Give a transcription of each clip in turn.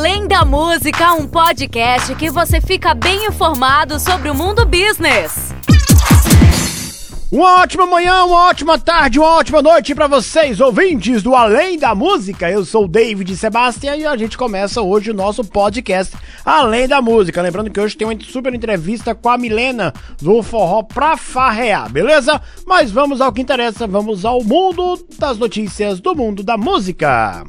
Além da Música, um podcast que você fica bem informado sobre o mundo business. Uma ótima manhã, uma ótima tarde, uma ótima noite para vocês, ouvintes do Além da Música. Eu sou o David Sebastian e a gente começa hoje o nosso podcast Além da Música. Lembrando que hoje tem uma super entrevista com a Milena do Forró pra Farrear, beleza? Mas vamos ao que interessa, vamos ao mundo das notícias do mundo da música.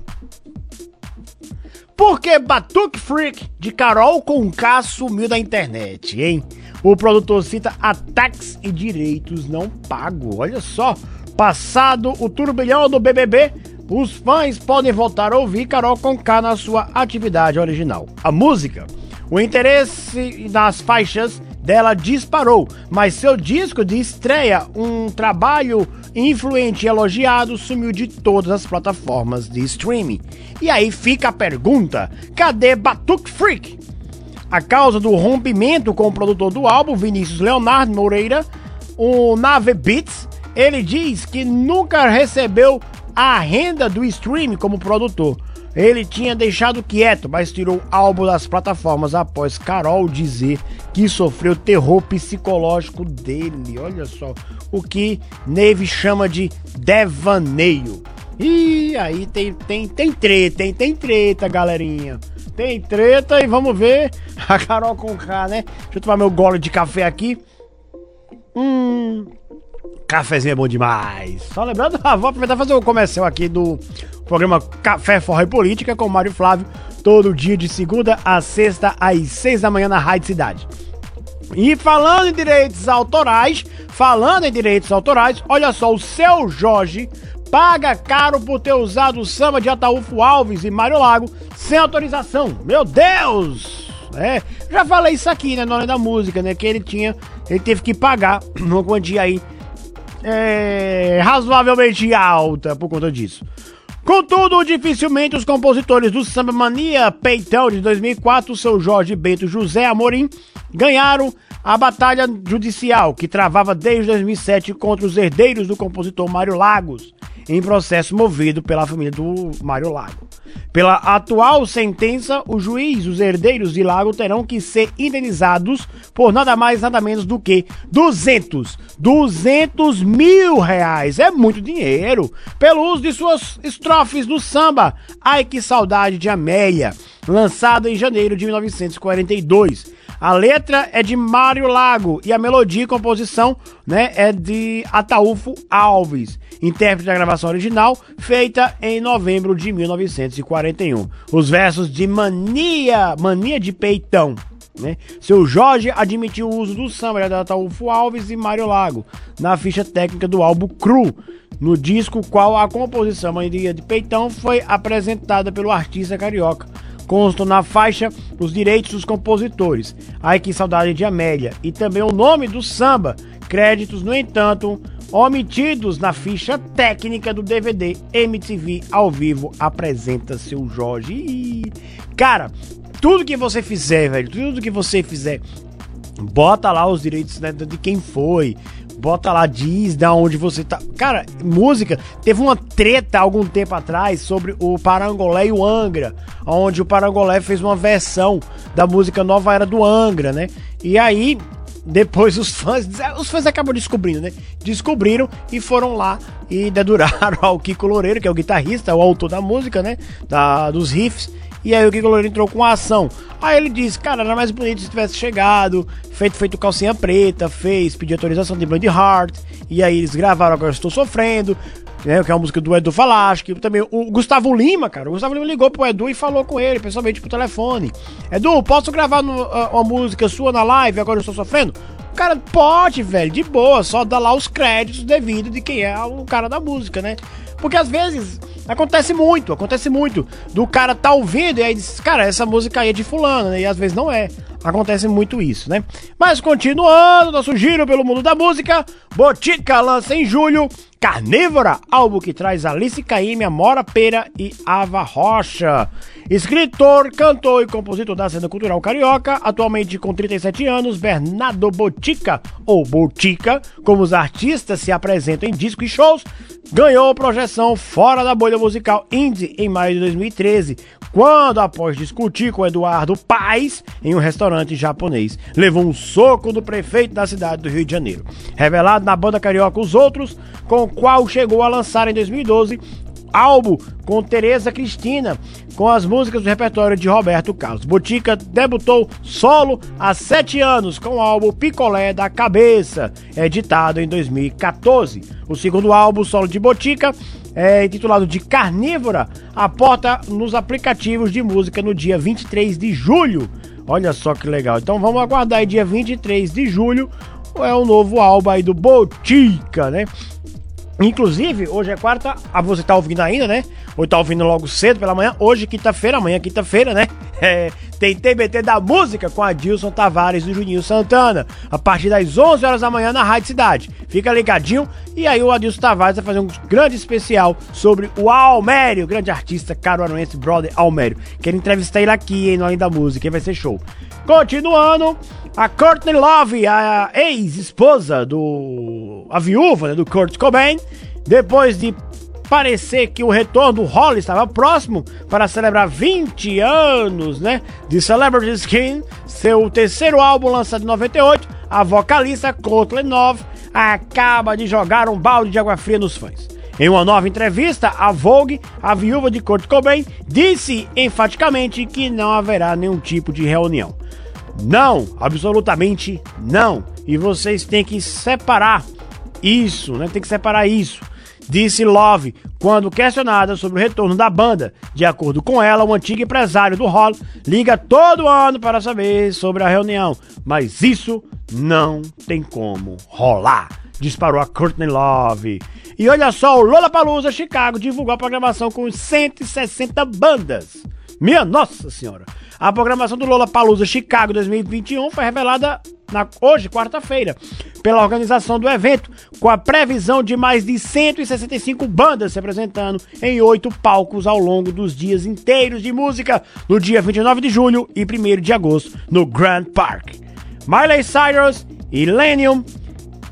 Porque Batuque Freak de Carol Conká sumiu da internet, hein? O produtor cita ataques e direitos não pagos. Olha só, passado o turbilhão do BBB, os fãs podem voltar a ouvir Carol Conká na sua atividade original. A música, o interesse nas faixas dela disparou, mas seu disco de estreia, um trabalho influente e elogiado, sumiu de todas as plataformas de streaming. E aí fica a pergunta: cadê Batuque Freak? A causa do rompimento com o produtor do álbum, Vinícius Leonardo Moreira, o Nave Beats, ele diz que nunca recebeu a renda do streaming como produtor. Ele tinha deixado quieto, mas tirou álbum das plataformas após Carol dizer que sofreu terror psicológico dele. Olha só o que Neve chama de devaneio. E aí tem, tem, tem treta, tem, tem treta, galerinha. Tem treta e vamos ver a Carol com K, né? Deixa eu tomar meu gole de café aqui. Hum, cafezinho é bom demais. Só lembrando, ah, vou aproveitar e fazer o um comercial aqui do programa Café Forró e Política com Mário Flávio, todo dia de segunda a sexta, às seis da manhã na Rádio Cidade. E falando em direitos autorais, falando em direitos autorais, olha só, o seu Jorge paga caro por ter usado o samba de Ataúfo Alves e Mário Lago sem autorização. Meu Deus! É, já falei isso aqui, né, na hora da música, né, que ele tinha, ele teve que pagar uma quantia aí é, razoavelmente alta por conta disso. Contudo, dificilmente os compositores do Samba Mania Peitão de 2004, seu Jorge Bento José Amorim, ganharam a batalha judicial que travava desde 2007 contra os herdeiros do compositor Mário Lagos, em processo movido pela família do Mário Lago. Pela atual sentença, o juiz os herdeiros de Lago terão que ser indenizados por nada mais nada menos do que 200, 200 mil reais. É muito dinheiro pelo uso de suas estrofes no samba. Ai que saudade de Amélia, lançado em janeiro de 1942. A letra é de Mário Lago e a melodia e composição né, é de Ataúfo Alves, intérprete da gravação original, feita em novembro de 1941. Os versos de Mania, Mania de Peitão. Né? Seu Jorge admitiu o uso do samba de Ataúfo Alves e Mário Lago na ficha técnica do álbum Cru, no disco qual a composição Mania de Peitão foi apresentada pelo artista carioca constam na faixa os direitos dos compositores, Ai Que Saudade de Amélia, e também o nome do samba. Créditos, no entanto, omitidos na ficha técnica do DVD MTV ao vivo apresenta seu Jorge. Cara, tudo que você fizer, velho, tudo que você fizer, bota lá os direitos né, de quem foi, bota lá, diz da onde você tá. Cara, música, teve uma treta algum tempo atrás sobre o Parangolé e o Angra, onde o Parangolé fez uma versão da música Nova Era do Angra, né? E aí, depois os fãs, os fãs acabam descobrindo, né? Descobriram e foram lá e deduraram ao Kiko Loureiro, que é o guitarrista, o autor da música, né? Da, dos riffs e aí o Kiko Loureiro entrou com a ação. Aí ele disse, cara, era mais bonito se tivesse chegado, feito feito calcinha preta, fez, pediu autorização de Blind Heart. E aí eles gravaram Agora Estou Sofrendo, né, que é uma música do Edu Falaschi. Também o Gustavo Lima, cara. O Gustavo Lima ligou pro Edu e falou com ele, pessoalmente, por telefone. Edu, posso gravar no, uma música sua na live, Agora Estou Sofrendo? Cara, pode, velho, de boa, só dá lá os créditos devidos de quem é o cara da música, né? Porque às vezes acontece muito, acontece muito. Do cara tá ouvindo e aí diz, cara, essa música aí é de fulano, né? E às vezes não é. Acontece muito isso, né? Mas continuando nosso giro pelo mundo da música, Botica lança em julho Carnívora, álbum que traz Alice Caymmi, Mora Pera e Ava Rocha. Escritor, cantor e compositor da cena cultural carioca, atualmente com 37 anos, Bernardo Botica, ou Botica, como os artistas se apresentam em discos e shows, ganhou projeção fora da bolha musical indie em maio de 2013, quando, após discutir com Eduardo Paes em um restaurante japonês, levou um soco do prefeito da cidade do Rio de Janeiro. Revelado na banda carioca Os Outros, com o qual chegou a lançar em 2012 álbum com Tereza Cristina, com as músicas do repertório de Roberto Carlos. Botica debutou solo há sete anos com o álbum Picolé da Cabeça, editado em 2014. O segundo álbum solo de Botica é intitulado de Carnívora, aporta nos aplicativos de música no dia 23 de julho. Olha só que legal. Então vamos aguardar aí dia 23 de julho. É o novo álbum aí do Botica, né? Inclusive, hoje é quarta, a você tá ouvindo ainda, né? Ou tá ouvindo logo cedo pela manhã. Hoje, quinta-feira, amanhã, quinta-feira, né? É, tem TBT da música com a Dilson Tavares e Juninho Santana, a partir das 11 horas da manhã na Rádio Cidade. Fica ligadinho e aí o Adilson Tavares vai fazer um grande especial sobre o Almério, grande artista caruaruense, brother Almério. Quero entrevistar ele aqui, hein, no Além da Música, vai ser show. Continuando, a Courtney Love, a ex-esposa do. a viúva né, do Kurt Cobain, depois de parecer que o retorno do Holly estava próximo para celebrar 20 anos, né, de Celebrity Skin, seu terceiro álbum lançado em 98, a vocalista Courtney Love acaba de jogar um balde de água fria nos fãs. Em uma nova entrevista, a Vogue, a viúva de Kurt Cobain, disse enfaticamente que não haverá nenhum tipo de reunião. Não, absolutamente não. E vocês têm que separar isso, né? Tem que separar isso. Disse Love quando questionada sobre o retorno da banda. De acordo com ela, o antigo empresário do Hall liga todo ano para saber sobre a reunião, mas isso não tem como rolar. Disparou a Courtney Love. E olha só, o Lollapalooza Chicago divulgou a programação com 160 bandas. Minha Nossa Senhora! A programação do Lola Palusa Chicago 2021 foi revelada na, hoje, quarta-feira, pela organização do evento, com a previsão de mais de 165 bandas se apresentando em oito palcos ao longo dos dias inteiros de música, no dia 29 de julho e 1 de agosto, no Grand Park. Miley Cyrus, Illenium,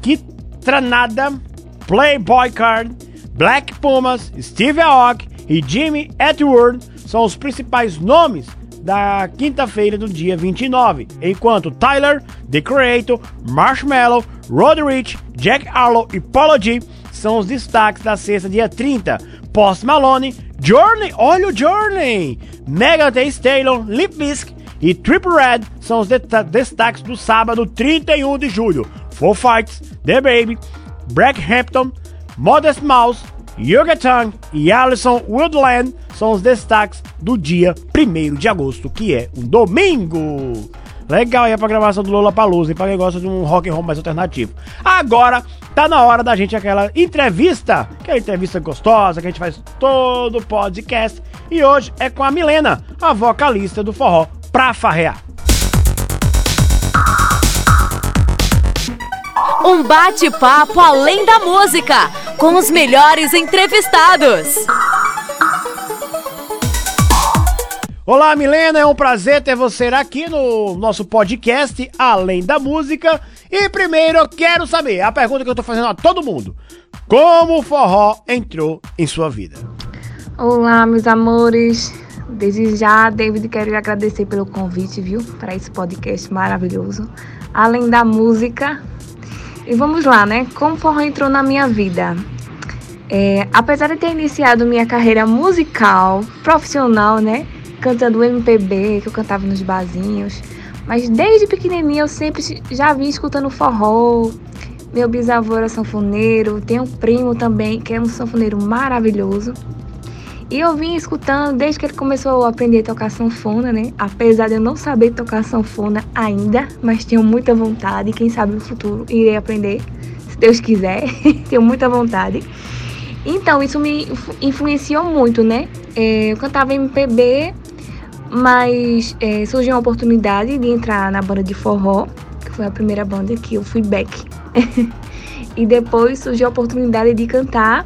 Kitranada, Playboy Card, Black Pumas, Steve Aoki e Jimmy Edward são os principais nomes da quinta-feira do dia 29, enquanto Tyler, The Creator, Marshmallow, Rodrich, Jack Harlow e Paulo G são os destaques da sexta, dia 30. Post Malone, Journey, olha o Journey, Megan Thee Stallion, Lip Bisc e Triple Red são os destaques do sábado, 31 de julho. Four Fights, The Baby, Hampton, Modest Mouse, Yoga Tang e Alison Woodland são os destaques do dia 1 de agosto, que é um domingo. Legal aí a programação do Lola Palusa, para quem gosta de um rock and roll mais alternativo. Agora tá na hora da gente aquela entrevista, aquela entrevista gostosa que a gente faz todo podcast. E hoje é com a Milena, a vocalista do forró Pra Farrear. Um bate-papo além da música, com os melhores entrevistados. Olá, Milena, é um prazer ter você aqui no nosso podcast Além da Música. E primeiro eu quero saber, a pergunta que eu tô fazendo a todo mundo: como o forró entrou em sua vida? Olá, meus amores. Desde já, David, quero lhe agradecer pelo convite, viu, para esse podcast maravilhoso. Além da música. E vamos lá, né? Como o forró entrou na minha vida? É, apesar de ter iniciado minha carreira musical, profissional, né? cantando MPB, que eu cantava nos barzinhos. Mas desde pequenininha eu sempre já vim escutando forró. Meu bisavô era sanfoneiro, tem um primo também que é um sanfoneiro maravilhoso. E eu vim escutando desde que ele começou a aprender a tocar sanfona, né? Apesar de eu não saber tocar sanfona ainda, mas tenho muita vontade. Quem sabe no futuro irei aprender, se Deus quiser. tenho muita vontade. Então, isso me influenciou muito, né? É, eu cantava MPB mas é, surgiu uma oportunidade de entrar na banda de forró, que foi a primeira banda que eu fui back. E depois surgiu a oportunidade de cantar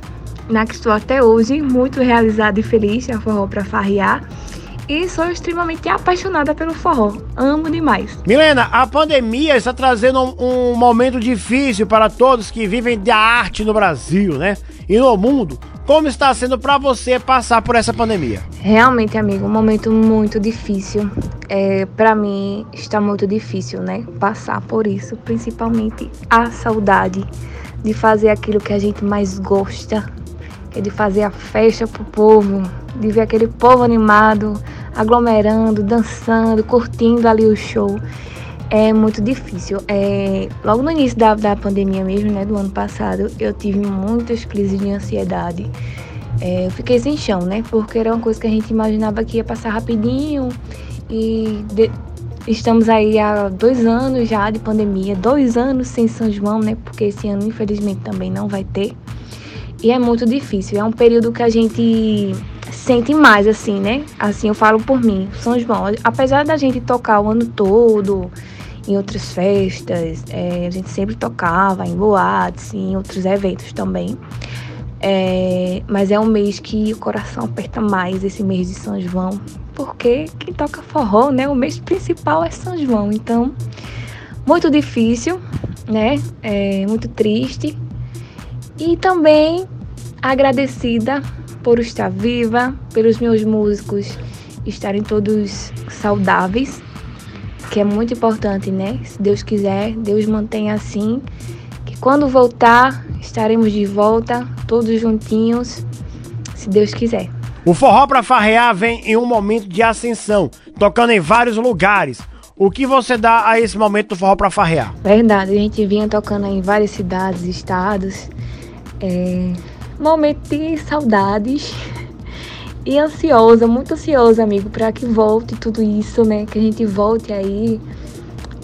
na que estou até hoje, muito realizada e feliz, a Forró para Farrear. E sou extremamente apaixonada pelo forró. Amo demais. Milena, a pandemia está trazendo um, um momento difícil para todos que vivem da arte no Brasil, né? E no mundo. Como está sendo para você passar por essa pandemia? Realmente, amigo, um momento muito difícil. É, para mim está muito difícil, né? Passar por isso, principalmente a saudade de fazer aquilo que a gente mais gosta, é de fazer a festa pro povo, de ver aquele povo animado, aglomerando, dançando, curtindo ali o show. É muito difícil. É, logo no início da, da pandemia mesmo, né, do ano passado, eu tive muitas crises de ansiedade. É, eu fiquei sem chão, né? Porque era uma coisa que a gente imaginava que ia passar rapidinho. E de, estamos aí há dois anos já de pandemia, dois anos sem São João, né? Porque esse ano, infelizmente, também não vai ter. E é muito difícil. É um período que a gente sente mais, assim, né? Assim, eu falo por mim, São João. Apesar da gente tocar o ano todo, em outras festas, é, a gente sempre tocava em boates, em outros eventos também. É, mas é um mês que o coração aperta mais, esse mês de São João, porque quem toca forró, né? O mês principal é São João. Então, muito difícil, né? É, muito triste, e também agradecida por estar viva, pelos meus músicos estarem todos saudáveis, que é muito importante, né? Se Deus quiser, Deus mantenha assim, que quando voltar, estaremos de volta, todos juntinhos, se Deus quiser. O Forró para Farrear vem em um momento de ascensão, tocando em vários lugares. O que você dá a esse momento do Forró para Farrear? Verdade, a gente vinha tocando em várias cidades, estados, é, momento de saudades e ansiosa, muito ansiosa, amigo, para que volte tudo isso, né? Que a gente volte aí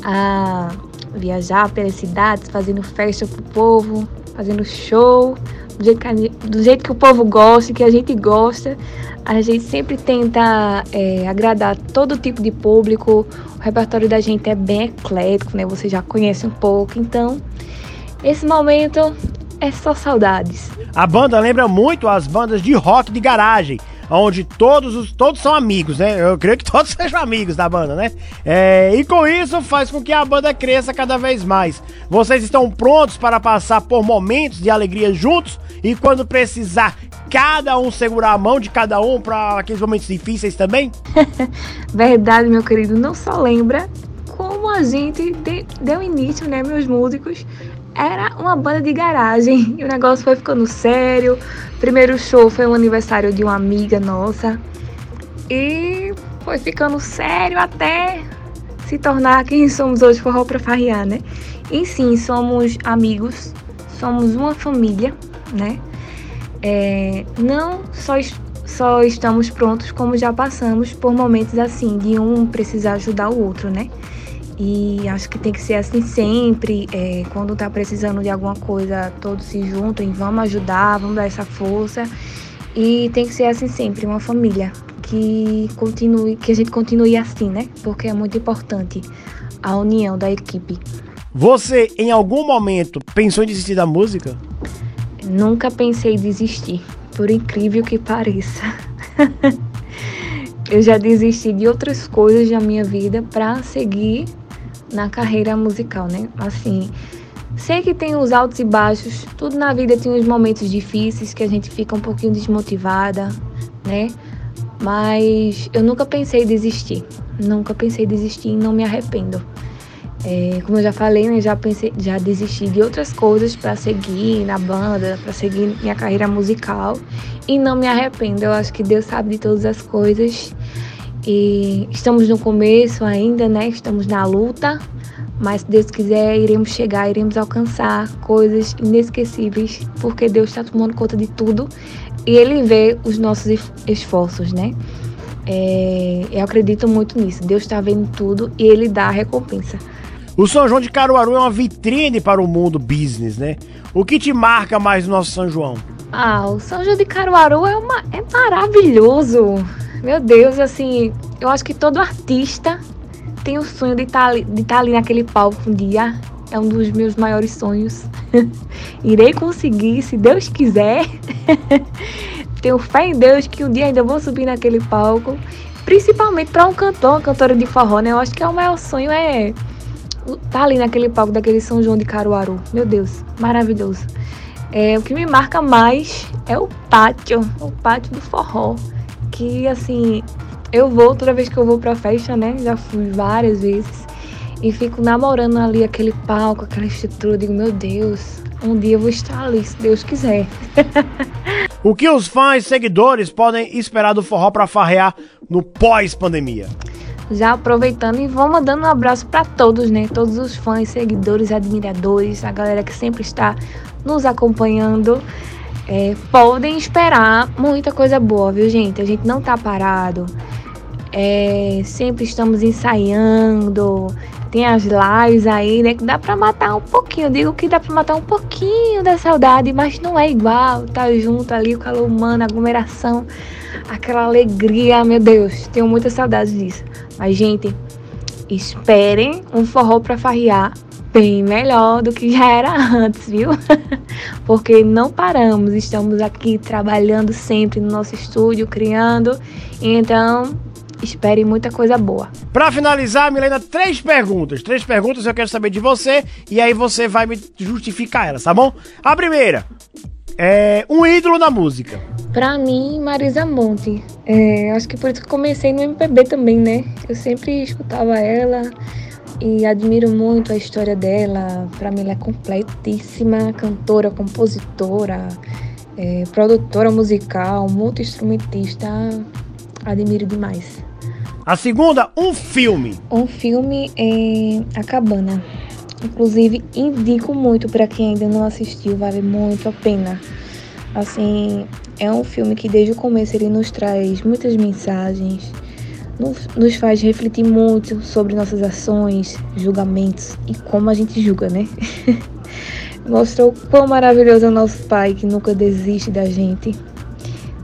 a viajar pelas cidades, fazendo festa pro povo, fazendo show, do jeito que, do jeito que o povo gosta, que a gente gosta. A gente sempre tenta é, agradar todo tipo de público. O repertório da gente é bem eclético, né? Você já conhece um pouco. Então, esse momento é só saudades. A banda lembra muito as bandas de rock de garagem, onde todos os todos são amigos, né? Eu creio que todos sejam amigos da banda, né? É, e com isso faz com que a banda cresça cada vez mais. Vocês estão prontos para passar por momentos de alegria juntos e quando precisar cada um segurar a mão de cada um para aqueles momentos difíceis também? Verdade, meu querido. Não só lembra como a gente de, deu início, né, meus músicos, era uma banda de garagem. E o negócio foi ficando sério. Primeiro show foi um aniversário de uma amiga nossa. E foi ficando sério até se tornar quem somos hoje, forró pra farrear, né? E sim, somos amigos, somos uma família, né? É, não só, só estamos prontos, como já passamos por momentos assim, de um precisar ajudar o outro, né? E acho que tem que ser assim sempre. É, quando tá precisando de alguma coisa, todos se juntam e vamos ajudar, vamos dar essa força. E tem que ser assim sempre, uma família que continue, que a gente continue assim, né? Porque é muito importante a união da equipe. Você, em algum momento, pensou em desistir da música? Nunca pensei em desistir, por incrível que pareça. Eu já desisti de outras coisas da minha vida para seguir na carreira musical, né? Assim, sei que tem os altos e baixos, tudo na vida tem uns momentos difíceis que a gente fica um pouquinho desmotivada, né? Mas eu nunca pensei em desistir, nunca pensei em desistir e não me arrependo. É, como eu já falei, né, já pensei, já desisti de outras coisas para seguir na banda, para seguir minha carreira musical e não me arrependo. Eu acho que Deus sabe de todas as coisas e estamos no começo ainda, né? Estamos na luta, mas se Deus quiser, iremos chegar, iremos alcançar coisas inesquecíveis, porque Deus está tomando conta de tudo e Ele vê os nossos esforços, né? É, eu acredito muito nisso. Deus está vendo tudo e Ele dá a recompensa. O São João de Caruaru é uma vitrine para o mundo business, né? O que te marca mais no nosso São João? Ah, o São João de Caruaru é, uma, é maravilhoso. Meu Deus, assim, eu acho que todo artista tem o sonho de estar tá, de tá ali naquele palco um dia É um dos meus maiores sonhos. Irei conseguir, se Deus quiser. Tenho fé em Deus que um dia ainda vou subir naquele palco. Principalmente para um cantor, uma cantora de forró, né? Eu acho que é o maior sonho é tá ali naquele palco daquele São João de Caruaru. Meu Deus, maravilhoso. É, o que me marca mais é o pátio, o pátio do forró. Que assim, eu vou toda vez que eu vou pra festa, né? Já fui várias vezes. E fico namorando ali aquele palco, aquela estrutura. Digo, meu Deus, um dia eu vou estar ali, se Deus quiser. o que os fãs seguidores podem esperar do forró para farrear no pós-pandemia? Já aproveitando e vou mandando um abraço para todos, né? Todos os fãs, seguidores, admiradores, a galera que sempre está nos acompanhando. É, podem esperar muita coisa boa, viu, gente? A gente não tá parado. É, sempre estamos ensaiando. Tem as lives aí, né? Que dá pra matar um pouquinho. Digo que dá pra matar um pouquinho da saudade, mas não é igual. Tá junto ali, o calor humano, a aglomeração, aquela alegria. Meu Deus, tenho muita saudade disso. Mas, gente, esperem um forró pra farrear bem melhor do que já era antes, viu? Porque não paramos, estamos aqui trabalhando sempre no nosso estúdio, criando. Então, espere muita coisa boa. Para finalizar, Milena, três perguntas. Três perguntas eu quero saber de você e aí você vai me justificar elas, tá bom? A primeira, é um ídolo na música. Pra mim, Marisa Monte. É, acho que por isso que comecei no MPB também, né? Eu sempre escutava ela e admiro muito a história dela. Para mim, ela é completíssima, cantora, compositora, é, produtora musical, multi-instrumentista. Admiro demais. A segunda, um filme. Um filme é A Cabana. Inclusive, indico muito para quem ainda não assistiu, vale muito a pena. Assim, é um filme que desde o começo ele nos traz muitas mensagens, nos faz refletir muito sobre nossas ações, julgamentos e como a gente julga, né? Mostrou quão maravilhoso é o nosso Pai que nunca desiste da gente,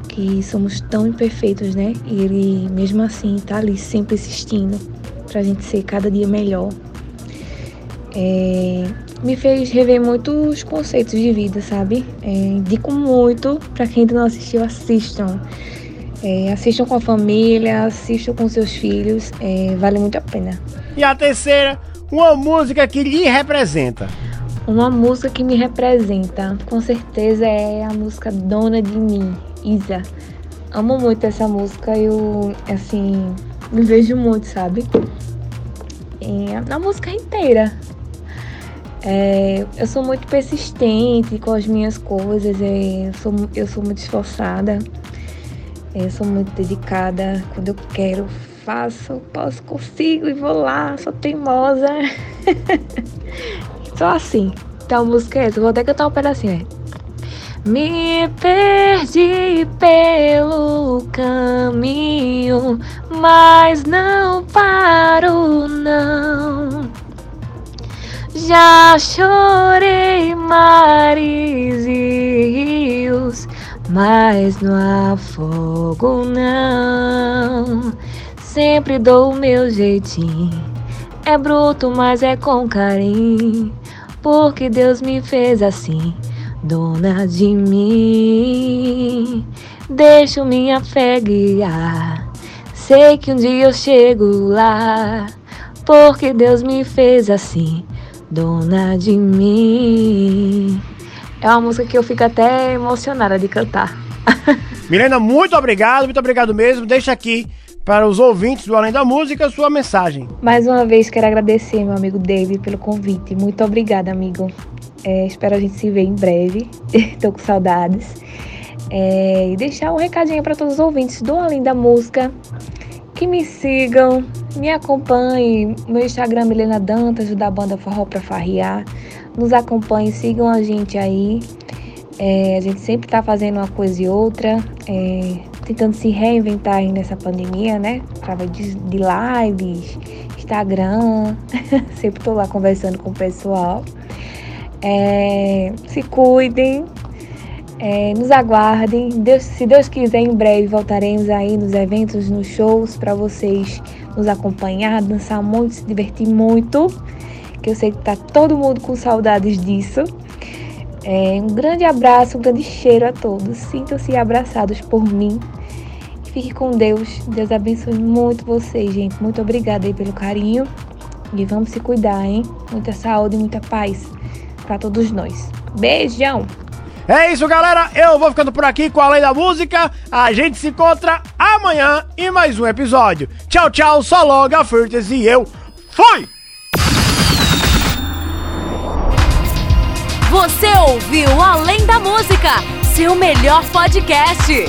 que somos tão imperfeitos, né? E Ele, mesmo assim, tá ali sempre insistindo pra gente ser cada dia melhor. É, me fez rever muitos conceitos de vida, sabe? É, indico muito para quem ainda não assistiu, assistam. É, assistam com a família, assistam com seus filhos, é, vale muito a pena. E a terceira, uma música que lhe representa. Uma música que me representa, com certeza é a música Dona de Mim, Isa. Amo muito essa música, eu, assim, me vejo muito, sabe? É, na música inteira. É, eu sou muito persistente com as minhas coisas, é, eu, sou, eu sou muito esforçada. Eu sou muito dedicada. Quando eu quero, faço, posso, consigo e vou lá. Sou teimosa. Só assim. Então a música é essa. Vou até cantar um pedacinho. É. Me perdi pelo caminho, mas não paro, não. Já chorei mares e rios mas no afogo não. Sempre dou o meu jeitinho. É bruto, mas é com carinho. Porque Deus me fez assim, dona de mim. Deixo minha fé guiar. Sei que um dia eu chego lá. Porque Deus me fez assim, dona de mim. É uma música que eu fico até emocionada de cantar. Milena, muito obrigado, muito obrigado mesmo. Deixa aqui para os ouvintes do Além da Música sua mensagem. Mais uma vez quero agradecer meu amigo David pelo convite. Muito obrigada, amigo. É, espero a gente se ver em breve. Estou com saudades. É, e deixar um recadinho para todos os ouvintes do Além da Música. Que me sigam, me acompanhem. Meu Instagram Milena Dantas, da banda Forró pra Farriar nos acompanhem, sigam a gente aí. É, a gente sempre está fazendo uma coisa e outra, é, tentando se reinventar aí nessa pandemia, né? Através de, de lives, Instagram, sempre estou lá conversando com o pessoal. É, se cuidem, é, nos aguardem. Deus, se Deus quiser, em breve voltaremos aí nos eventos, nos shows, para vocês nos acompanhar, dançar muito, se divertir muito que eu sei que tá todo mundo com saudades disso. É, um grande abraço, um grande cheiro a todos. Sintam-se abraçados por mim. Fique com Deus. Deus abençoe muito vocês, gente. Muito obrigada aí pelo carinho. E vamos se cuidar, hein? Muita saúde e muita paz para todos nós. Beijão! É isso, galera. Eu vou ficando por aqui com a Lei da Música. A gente se encontra amanhã em mais um episódio. Tchau, tchau. Só logo a Furtes e eu fui! Você ouviu Além da Música, seu melhor podcast.